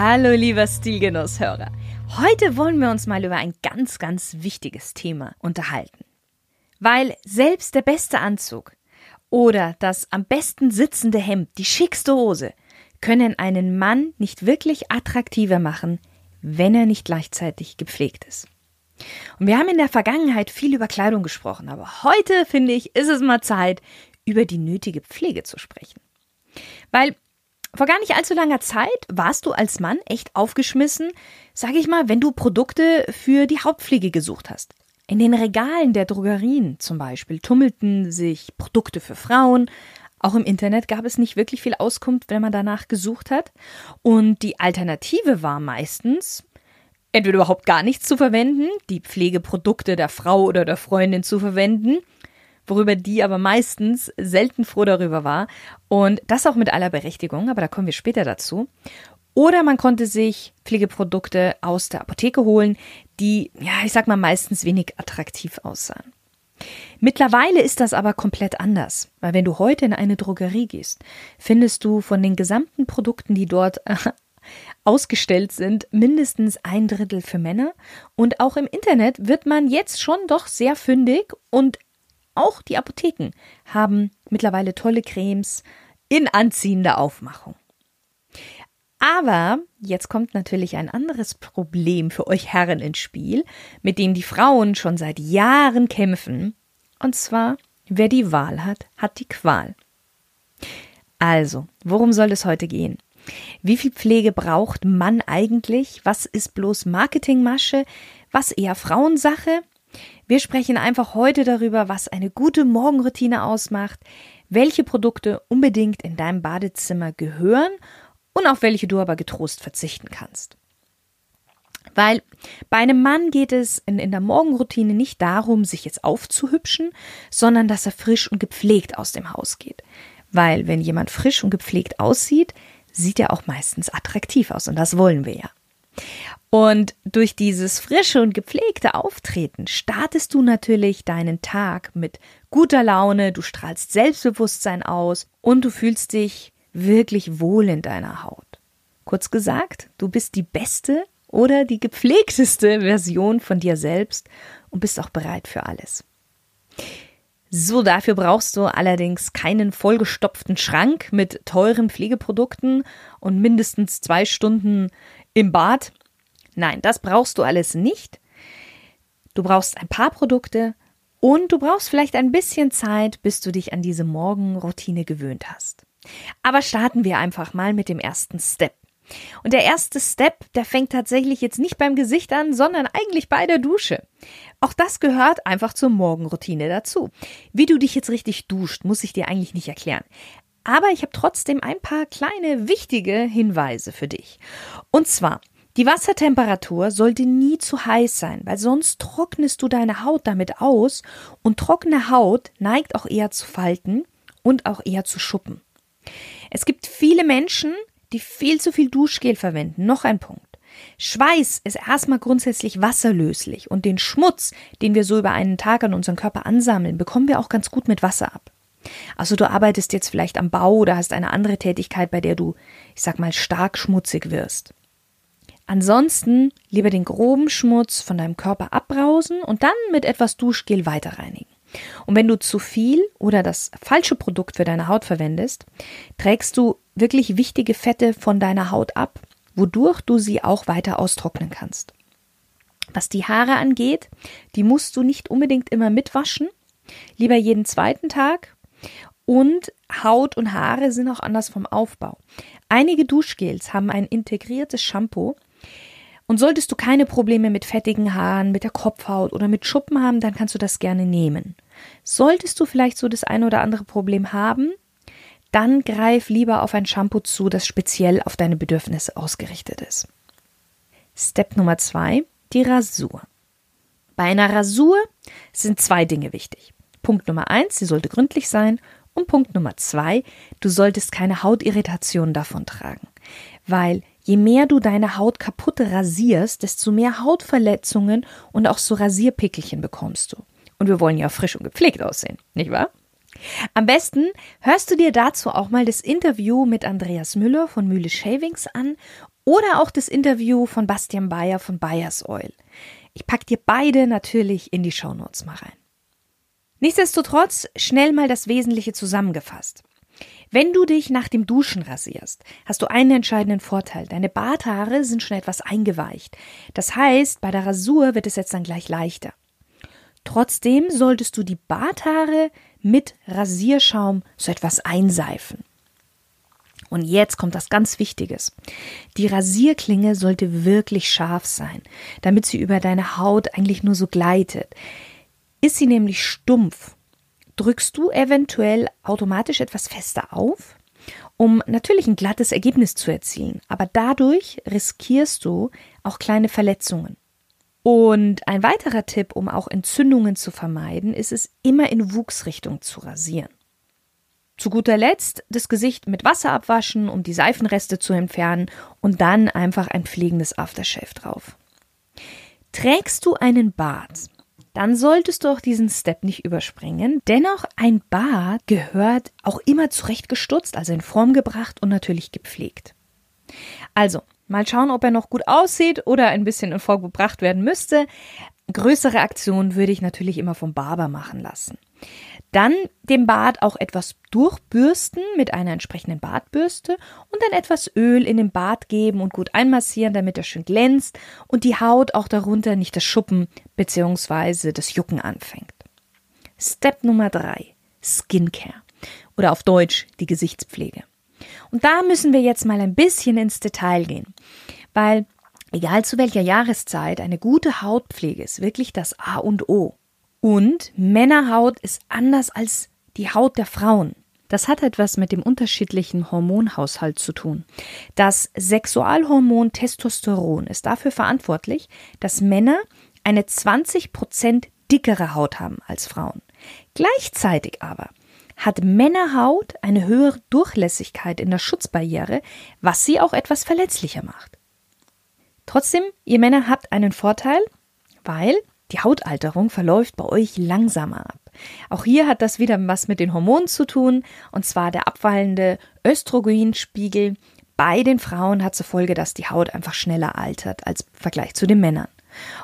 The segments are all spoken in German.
Hallo lieber Stilgenusshörer. Heute wollen wir uns mal über ein ganz, ganz wichtiges Thema unterhalten. Weil selbst der beste Anzug oder das am besten sitzende Hemd, die schickste Hose, können einen Mann nicht wirklich attraktiver machen, wenn er nicht gleichzeitig gepflegt ist. Und wir haben in der Vergangenheit viel über Kleidung gesprochen, aber heute, finde ich, ist es mal Zeit, über die nötige Pflege zu sprechen. Weil vor gar nicht allzu langer Zeit warst du als Mann echt aufgeschmissen, sag ich mal, wenn du Produkte für die Hauptpflege gesucht hast. In den Regalen der Drogerien zum Beispiel tummelten sich Produkte für Frauen. Auch im Internet gab es nicht wirklich viel Auskunft, wenn man danach gesucht hat. Und die Alternative war meistens, entweder überhaupt gar nichts zu verwenden, die Pflegeprodukte der Frau oder der Freundin zu verwenden, worüber die aber meistens selten froh darüber war. Und das auch mit aller Berechtigung, aber da kommen wir später dazu. Oder man konnte sich Pflegeprodukte aus der Apotheke holen, die, ja, ich sag mal, meistens wenig attraktiv aussahen. Mittlerweile ist das aber komplett anders, weil wenn du heute in eine Drogerie gehst, findest du von den gesamten Produkten, die dort ausgestellt sind, mindestens ein Drittel für Männer. Und auch im Internet wird man jetzt schon doch sehr fündig und auch die Apotheken haben mittlerweile tolle Cremes in anziehender Aufmachung. Aber jetzt kommt natürlich ein anderes Problem für euch Herren ins Spiel, mit dem die Frauen schon seit Jahren kämpfen. Und zwar, wer die Wahl hat, hat die Qual. Also, worum soll es heute gehen? Wie viel Pflege braucht Mann eigentlich? Was ist bloß Marketingmasche? Was eher Frauensache? Wir sprechen einfach heute darüber, was eine gute Morgenroutine ausmacht, welche Produkte unbedingt in deinem Badezimmer gehören und auf welche du aber getrost verzichten kannst. Weil bei einem Mann geht es in, in, der Morgenroutine nicht darum, sich jetzt aufzuhübschen, sondern dass er frisch und gepflegt aus dem Haus geht. Weil wenn jemand frisch und gepflegt aussieht, sieht er auch meistens attraktiv aus und das wollen wir ja. Und durch dieses frische und gepflegte Auftreten startest du natürlich deinen Tag mit guter Laune, du strahlst Selbstbewusstsein aus und du fühlst dich wirklich wohl in deiner Haut. Kurz gesagt, du bist die beste oder die gepflegteste Version von dir selbst und bist auch bereit für alles. So, dafür brauchst du allerdings keinen vollgestopften Schrank mit teuren Pflegeprodukten und mindestens zwei Stunden im Bad. Nein, das brauchst du alles nicht. Du brauchst ein paar Produkte und du brauchst vielleicht ein bisschen Zeit, bis du dich an diese Morgenroutine gewöhnt hast. Aber starten wir einfach mal mit dem ersten Step. Und der erste Step, der fängt tatsächlich jetzt nicht beim Gesicht an, sondern eigentlich bei der Dusche. Auch das gehört einfach zur Morgenroutine dazu. Wie du dich jetzt richtig duscht, muss ich dir eigentlich nicht erklären. Aber ich habe trotzdem ein paar kleine wichtige Hinweise für dich. Und zwar, die Wassertemperatur sollte nie zu heiß sein, weil sonst trocknest du deine Haut damit aus und trockene Haut neigt auch eher zu Falten und auch eher zu Schuppen. Es gibt viele Menschen, die viel zu viel Duschgel verwenden. Noch ein Punkt. Schweiß ist erstmal grundsätzlich wasserlöslich und den Schmutz, den wir so über einen Tag an unseren Körper ansammeln, bekommen wir auch ganz gut mit Wasser ab. Also du arbeitest jetzt vielleicht am Bau oder hast eine andere Tätigkeit, bei der du, ich sag mal, stark schmutzig wirst. Ansonsten lieber den groben Schmutz von deinem Körper abbrausen und dann mit etwas Duschgel weiter reinigen. Und wenn du zu viel oder das falsche Produkt für deine Haut verwendest, trägst du wirklich wichtige Fette von deiner Haut ab, wodurch du sie auch weiter austrocknen kannst. Was die Haare angeht, die musst du nicht unbedingt immer mitwaschen, lieber jeden zweiten Tag. Und Haut und Haare sind auch anders vom Aufbau. Einige Duschgels haben ein integriertes Shampoo. Und solltest du keine Probleme mit fettigen Haaren, mit der Kopfhaut oder mit Schuppen haben, dann kannst du das gerne nehmen. Solltest du vielleicht so das eine oder andere Problem haben, dann greif lieber auf ein Shampoo zu, das speziell auf deine Bedürfnisse ausgerichtet ist. Step Nummer zwei, die Rasur. Bei einer Rasur sind zwei Dinge wichtig. Punkt Nummer eins, sie sollte gründlich sein. Und Punkt Nummer zwei, du solltest keine Hautirritationen davon tragen. Weil je mehr du deine Haut kaputt rasierst, desto mehr Hautverletzungen und auch so Rasierpickelchen bekommst du. Und wir wollen ja frisch und gepflegt aussehen, nicht wahr? Am besten hörst du dir dazu auch mal das Interview mit Andreas Müller von Mühle Shavings an oder auch das Interview von Bastian Bayer von Bayers Oil. Ich pack dir beide natürlich in die Shownotes mal rein. Nichtsdestotrotz schnell mal das Wesentliche zusammengefasst. Wenn du dich nach dem Duschen rasierst, hast du einen entscheidenden Vorteil. Deine Barthaare sind schon etwas eingeweicht. Das heißt, bei der Rasur wird es jetzt dann gleich leichter. Trotzdem solltest du die Barthaare mit Rasierschaum so etwas einseifen. Und jetzt kommt das ganz Wichtiges. Die Rasierklinge sollte wirklich scharf sein, damit sie über deine Haut eigentlich nur so gleitet. Ist sie nämlich stumpf, drückst du eventuell automatisch etwas fester auf, um natürlich ein glattes Ergebnis zu erzielen. Aber dadurch riskierst du auch kleine Verletzungen. Und ein weiterer Tipp, um auch Entzündungen zu vermeiden, ist es immer in Wuchsrichtung zu rasieren. Zu guter Letzt das Gesicht mit Wasser abwaschen, um die Seifenreste zu entfernen und dann einfach ein pflegendes Aftershave drauf. Trägst du einen Bart, dann solltest du auch diesen Step nicht überspringen. Dennoch, ein Bart gehört auch immer zurecht gestutzt, also in Form gebracht und natürlich gepflegt. Also, mal schauen, ob er noch gut aussieht oder ein bisschen in Form gebracht werden müsste. Größere Aktionen würde ich natürlich immer vom Barber machen lassen. Dann den Bart auch etwas durchbürsten mit einer entsprechenden Bartbürste und dann etwas Öl in den Bart geben und gut einmassieren, damit er schön glänzt und die Haut auch darunter nicht das Schuppen bzw. das Jucken anfängt. Step Nummer drei: Skincare oder auf Deutsch die Gesichtspflege. Und da müssen wir jetzt mal ein bisschen ins Detail gehen, weil egal zu welcher Jahreszeit eine gute Hautpflege ist wirklich das A und O. Und Männerhaut ist anders als die Haut der Frauen. Das hat etwas mit dem unterschiedlichen Hormonhaushalt zu tun. Das Sexualhormon Testosteron ist dafür verantwortlich, dass Männer eine 20 Prozent dickere Haut haben als Frauen. Gleichzeitig aber hat Männerhaut eine höhere Durchlässigkeit in der Schutzbarriere, was sie auch etwas verletzlicher macht. Trotzdem, ihr Männer habt einen Vorteil, weil die Hautalterung verläuft bei euch langsamer ab. Auch hier hat das wieder was mit den Hormonen zu tun, und zwar der abwallende Östrogenspiegel bei den Frauen hat zur Folge, dass die Haut einfach schneller altert als im Vergleich zu den Männern.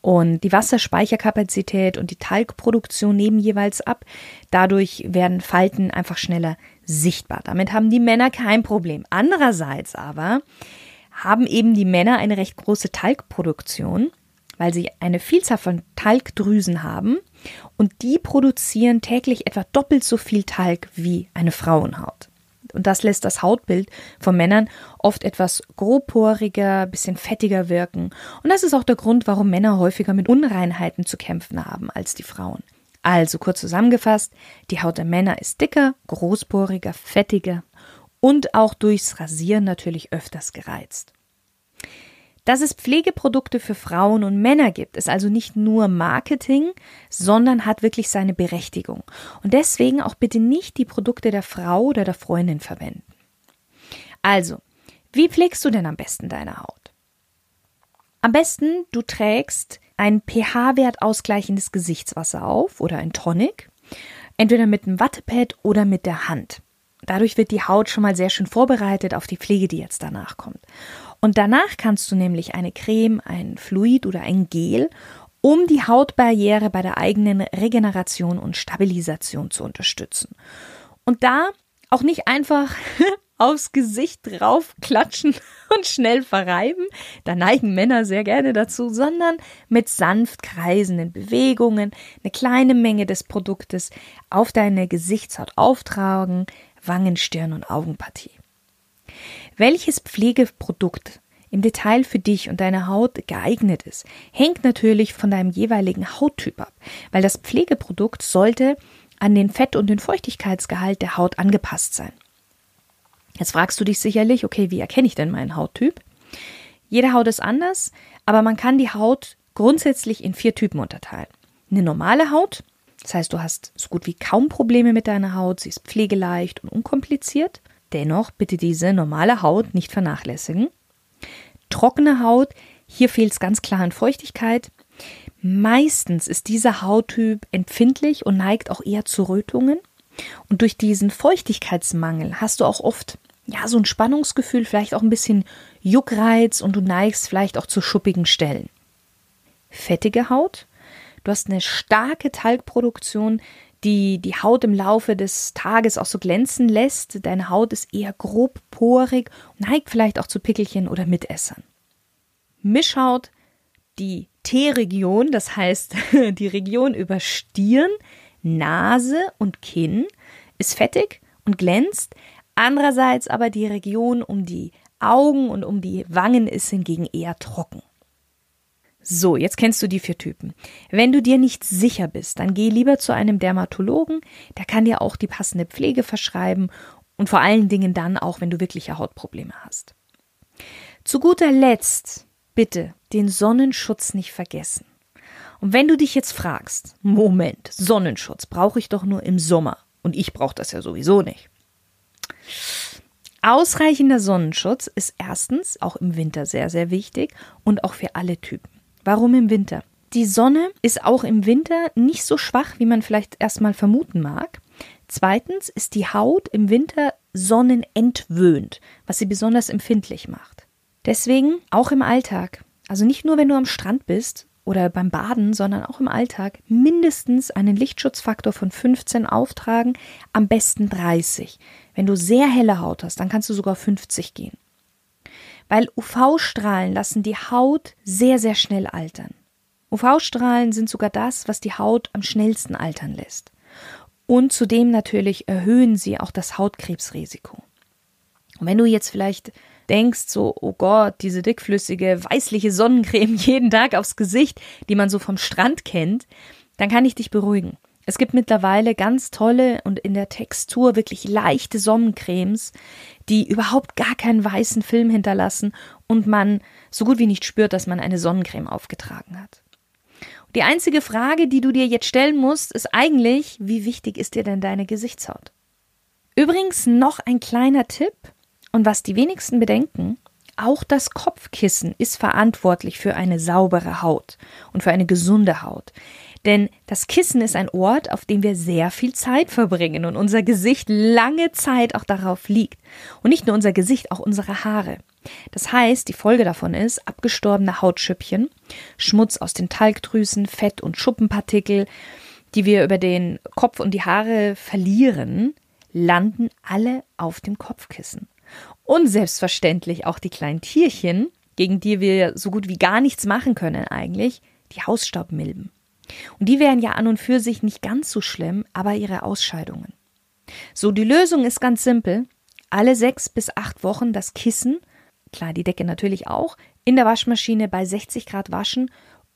Und die Wasserspeicherkapazität und die Talgproduktion nehmen jeweils ab. Dadurch werden Falten einfach schneller sichtbar. Damit haben die Männer kein Problem. Andererseits aber haben eben die Männer eine recht große Talgproduktion weil sie eine Vielzahl von Talgdrüsen haben und die produzieren täglich etwa doppelt so viel Talg wie eine Frauenhaut. Und das lässt das Hautbild von Männern oft etwas grobporiger, bisschen fettiger wirken. Und das ist auch der Grund, warum Männer häufiger mit Unreinheiten zu kämpfen haben als die Frauen. Also kurz zusammengefasst, die Haut der Männer ist dicker, großporiger, fettiger und auch durchs Rasieren natürlich öfters gereizt. Dass es Pflegeprodukte für Frauen und Männer gibt, ist also nicht nur Marketing, sondern hat wirklich seine Berechtigung. Und deswegen auch bitte nicht die Produkte der Frau oder der Freundin verwenden. Also, wie pflegst du denn am besten deine Haut? Am besten, du trägst ein pH-Wert ausgleichendes Gesichtswasser auf oder ein Tonic, entweder mit einem Wattepad oder mit der Hand. Dadurch wird die Haut schon mal sehr schön vorbereitet auf die Pflege, die jetzt danach kommt. Und danach kannst du nämlich eine Creme, ein Fluid oder ein Gel, um die Hautbarriere bei der eigenen Regeneration und Stabilisation zu unterstützen. Und da auch nicht einfach aufs Gesicht drauf klatschen und schnell verreiben, da neigen Männer sehr gerne dazu, sondern mit sanft kreisenden Bewegungen eine kleine Menge des Produktes auf deine Gesichtshaut auftragen, Wangen, Stirn und Augenpartie. Welches Pflegeprodukt im Detail für dich und deine Haut geeignet ist, hängt natürlich von deinem jeweiligen Hauttyp ab, weil das Pflegeprodukt sollte an den Fett- und den Feuchtigkeitsgehalt der Haut angepasst sein. Jetzt fragst du dich sicherlich, okay, wie erkenne ich denn meinen Hauttyp? Jede Haut ist anders, aber man kann die Haut grundsätzlich in vier Typen unterteilen. Eine normale Haut, das heißt, du hast so gut wie kaum Probleme mit deiner Haut, sie ist pflegeleicht und unkompliziert. Dennoch bitte diese normale Haut nicht vernachlässigen. Trockene Haut, hier fehlt es ganz klar an Feuchtigkeit. Meistens ist dieser Hauttyp empfindlich und neigt auch eher zu Rötungen. Und durch diesen Feuchtigkeitsmangel hast du auch oft ja so ein Spannungsgefühl, vielleicht auch ein bisschen Juckreiz und du neigst vielleicht auch zu schuppigen Stellen. Fettige Haut, du hast eine starke Talgproduktion, die die Haut im Laufe des Tages auch so glänzen lässt. Deine Haut ist eher grob porig, neigt vielleicht auch zu Pickelchen oder Mitessern. Mischhaut, die T-Region, das heißt die Region über Stirn, Nase und Kinn, ist fettig und glänzt. Andererseits aber die Region um die Augen und um die Wangen ist hingegen eher trocken. So, jetzt kennst du die vier Typen. Wenn du dir nicht sicher bist, dann geh lieber zu einem Dermatologen, der kann dir auch die passende Pflege verschreiben und vor allen Dingen dann auch, wenn du wirkliche Hautprobleme hast. Zu guter Letzt, bitte, den Sonnenschutz nicht vergessen. Und wenn du dich jetzt fragst, Moment, Sonnenschutz brauche ich doch nur im Sommer und ich brauche das ja sowieso nicht. Ausreichender Sonnenschutz ist erstens auch im Winter sehr, sehr wichtig und auch für alle Typen. Warum im Winter? Die Sonne ist auch im Winter nicht so schwach, wie man vielleicht erstmal vermuten mag. Zweitens ist die Haut im Winter sonnenentwöhnt, was sie besonders empfindlich macht. Deswegen auch im Alltag, also nicht nur wenn du am Strand bist oder beim Baden, sondern auch im Alltag mindestens einen Lichtschutzfaktor von 15 auftragen, am besten 30. Wenn du sehr helle Haut hast, dann kannst du sogar 50 gehen weil UV-Strahlen lassen die Haut sehr, sehr schnell altern. UV-Strahlen sind sogar das, was die Haut am schnellsten altern lässt. Und zudem natürlich erhöhen sie auch das Hautkrebsrisiko. Und wenn du jetzt vielleicht denkst, so, oh Gott, diese dickflüssige, weißliche Sonnencreme jeden Tag aufs Gesicht, die man so vom Strand kennt, dann kann ich dich beruhigen. Es gibt mittlerweile ganz tolle und in der Textur wirklich leichte Sonnencremes, die überhaupt gar keinen weißen Film hinterlassen und man so gut wie nicht spürt, dass man eine Sonnencreme aufgetragen hat. Die einzige Frage, die du dir jetzt stellen musst, ist eigentlich, wie wichtig ist dir denn deine Gesichtshaut? Übrigens noch ein kleiner Tipp und was die wenigsten bedenken, auch das Kopfkissen ist verantwortlich für eine saubere Haut und für eine gesunde Haut. Denn das Kissen ist ein Ort, auf dem wir sehr viel Zeit verbringen und unser Gesicht lange Zeit auch darauf liegt. Und nicht nur unser Gesicht, auch unsere Haare. Das heißt, die Folge davon ist abgestorbene Hautschüppchen, Schmutz aus den Talgdrüsen, Fett- und Schuppenpartikel, die wir über den Kopf und die Haare verlieren, landen alle auf dem Kopfkissen. Und selbstverständlich auch die kleinen Tierchen, gegen die wir so gut wie gar nichts machen können eigentlich, die Hausstaubmilben. Und die wären ja an und für sich nicht ganz so schlimm, aber ihre Ausscheidungen. So, die Lösung ist ganz simpel. Alle sechs bis acht Wochen das Kissen, klar, die Decke natürlich auch, in der Waschmaschine bei 60 Grad waschen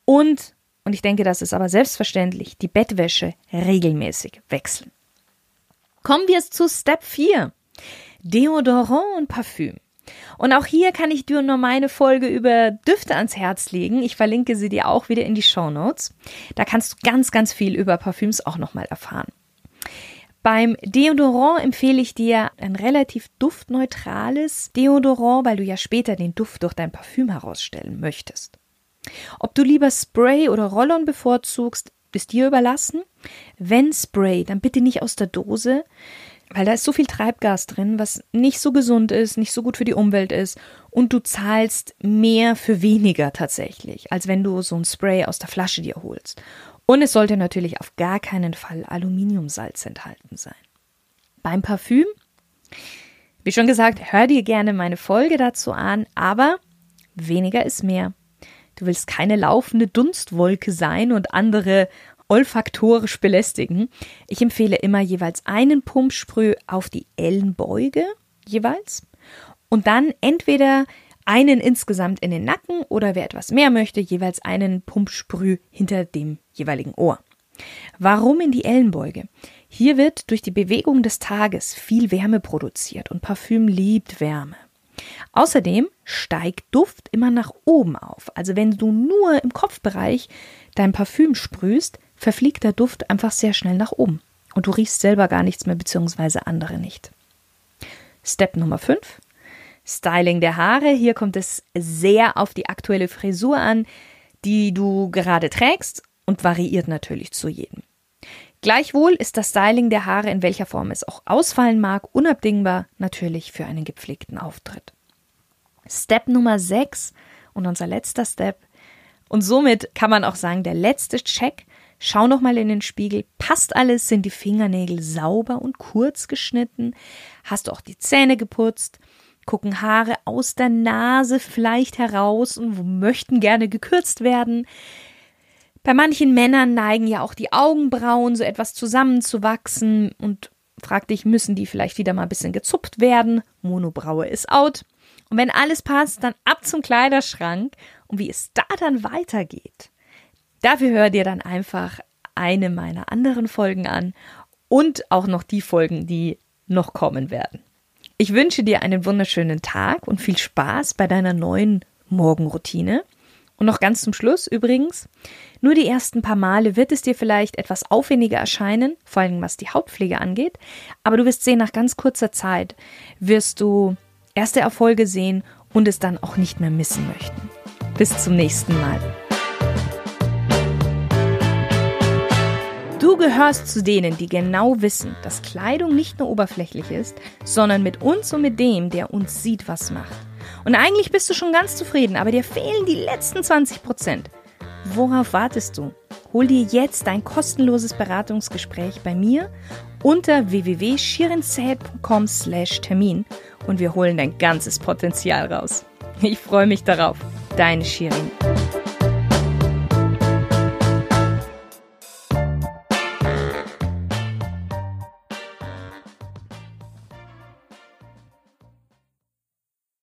und, und ich denke, das ist aber selbstverständlich, die Bettwäsche regelmäßig wechseln. Kommen wir zu Step 4. Deodorant und Parfüm. Und auch hier kann ich dir nur meine Folge über Düfte ans Herz legen. Ich verlinke sie dir auch wieder in die Show Notes. Da kannst du ganz, ganz viel über Parfüms auch nochmal erfahren. Beim Deodorant empfehle ich dir ein relativ duftneutrales Deodorant, weil du ja später den Duft durch dein Parfüm herausstellen möchtest. Ob du lieber Spray oder Rollon bevorzugst, ist dir überlassen. Wenn Spray, dann bitte nicht aus der Dose, weil da ist so viel Treibgas drin, was nicht so gesund ist, nicht so gut für die Umwelt ist und du zahlst mehr für weniger tatsächlich, als wenn du so ein Spray aus der Flasche dir holst. Und es sollte natürlich auf gar keinen Fall Aluminiumsalz enthalten sein. Beim Parfüm, wie schon gesagt, hör dir gerne meine Folge dazu an, aber weniger ist mehr. Du willst keine laufende Dunstwolke sein und andere olfaktorisch belästigen. Ich empfehle immer jeweils einen Pumpsprüh auf die Ellenbeuge jeweils und dann entweder einen insgesamt in den Nacken oder wer etwas mehr möchte, jeweils einen Pumpsprüh hinter dem jeweiligen Ohr. Warum in die Ellenbeuge? Hier wird durch die Bewegung des Tages viel Wärme produziert und Parfüm liebt Wärme. Außerdem steigt Duft immer nach oben auf. Also wenn du nur im Kopfbereich dein Parfüm sprühst, verfliegt der Duft einfach sehr schnell nach oben. Und du riechst selber gar nichts mehr, beziehungsweise andere nicht. Step Nummer 5. Styling der Haare. Hier kommt es sehr auf die aktuelle Frisur an, die du gerade trägst und variiert natürlich zu jedem. Gleichwohl ist das Styling der Haare, in welcher Form es auch ausfallen mag, unabdingbar natürlich für einen gepflegten Auftritt. Step Nummer 6 und unser letzter Step und somit kann man auch sagen, der letzte Check. Schau nochmal in den Spiegel. Passt alles? Sind die Fingernägel sauber und kurz geschnitten? Hast du auch die Zähne geputzt? Gucken Haare aus der Nase vielleicht heraus und möchten gerne gekürzt werden? Bei manchen Männern neigen ja auch die Augenbrauen so etwas zusammenzuwachsen und frag dich, müssen die vielleicht wieder mal ein bisschen gezupft werden? Monobraue ist out. Und wenn alles passt, dann ab zum Kleiderschrank und wie es da dann weitergeht. Dafür hör dir dann einfach eine meiner anderen Folgen an und auch noch die Folgen, die noch kommen werden. Ich wünsche dir einen wunderschönen Tag und viel Spaß bei deiner neuen Morgenroutine. Und noch ganz zum Schluss übrigens, nur die ersten paar Male wird es dir vielleicht etwas aufwendiger erscheinen, vor allem was die Hautpflege angeht, aber du wirst sehen, nach ganz kurzer Zeit wirst du erste Erfolge sehen und es dann auch nicht mehr missen möchten. Bis zum nächsten Mal. Du gehörst zu denen, die genau wissen, dass Kleidung nicht nur oberflächlich ist, sondern mit uns und mit dem, der uns sieht, was macht. Und eigentlich bist du schon ganz zufrieden, aber dir fehlen die letzten 20 Prozent. Worauf wartest du? Hol dir jetzt dein kostenloses Beratungsgespräch bei mir unter www.shirinzäh.com slash Termin und wir holen dein ganzes Potenzial raus. Ich freue mich darauf. Deine Shirin.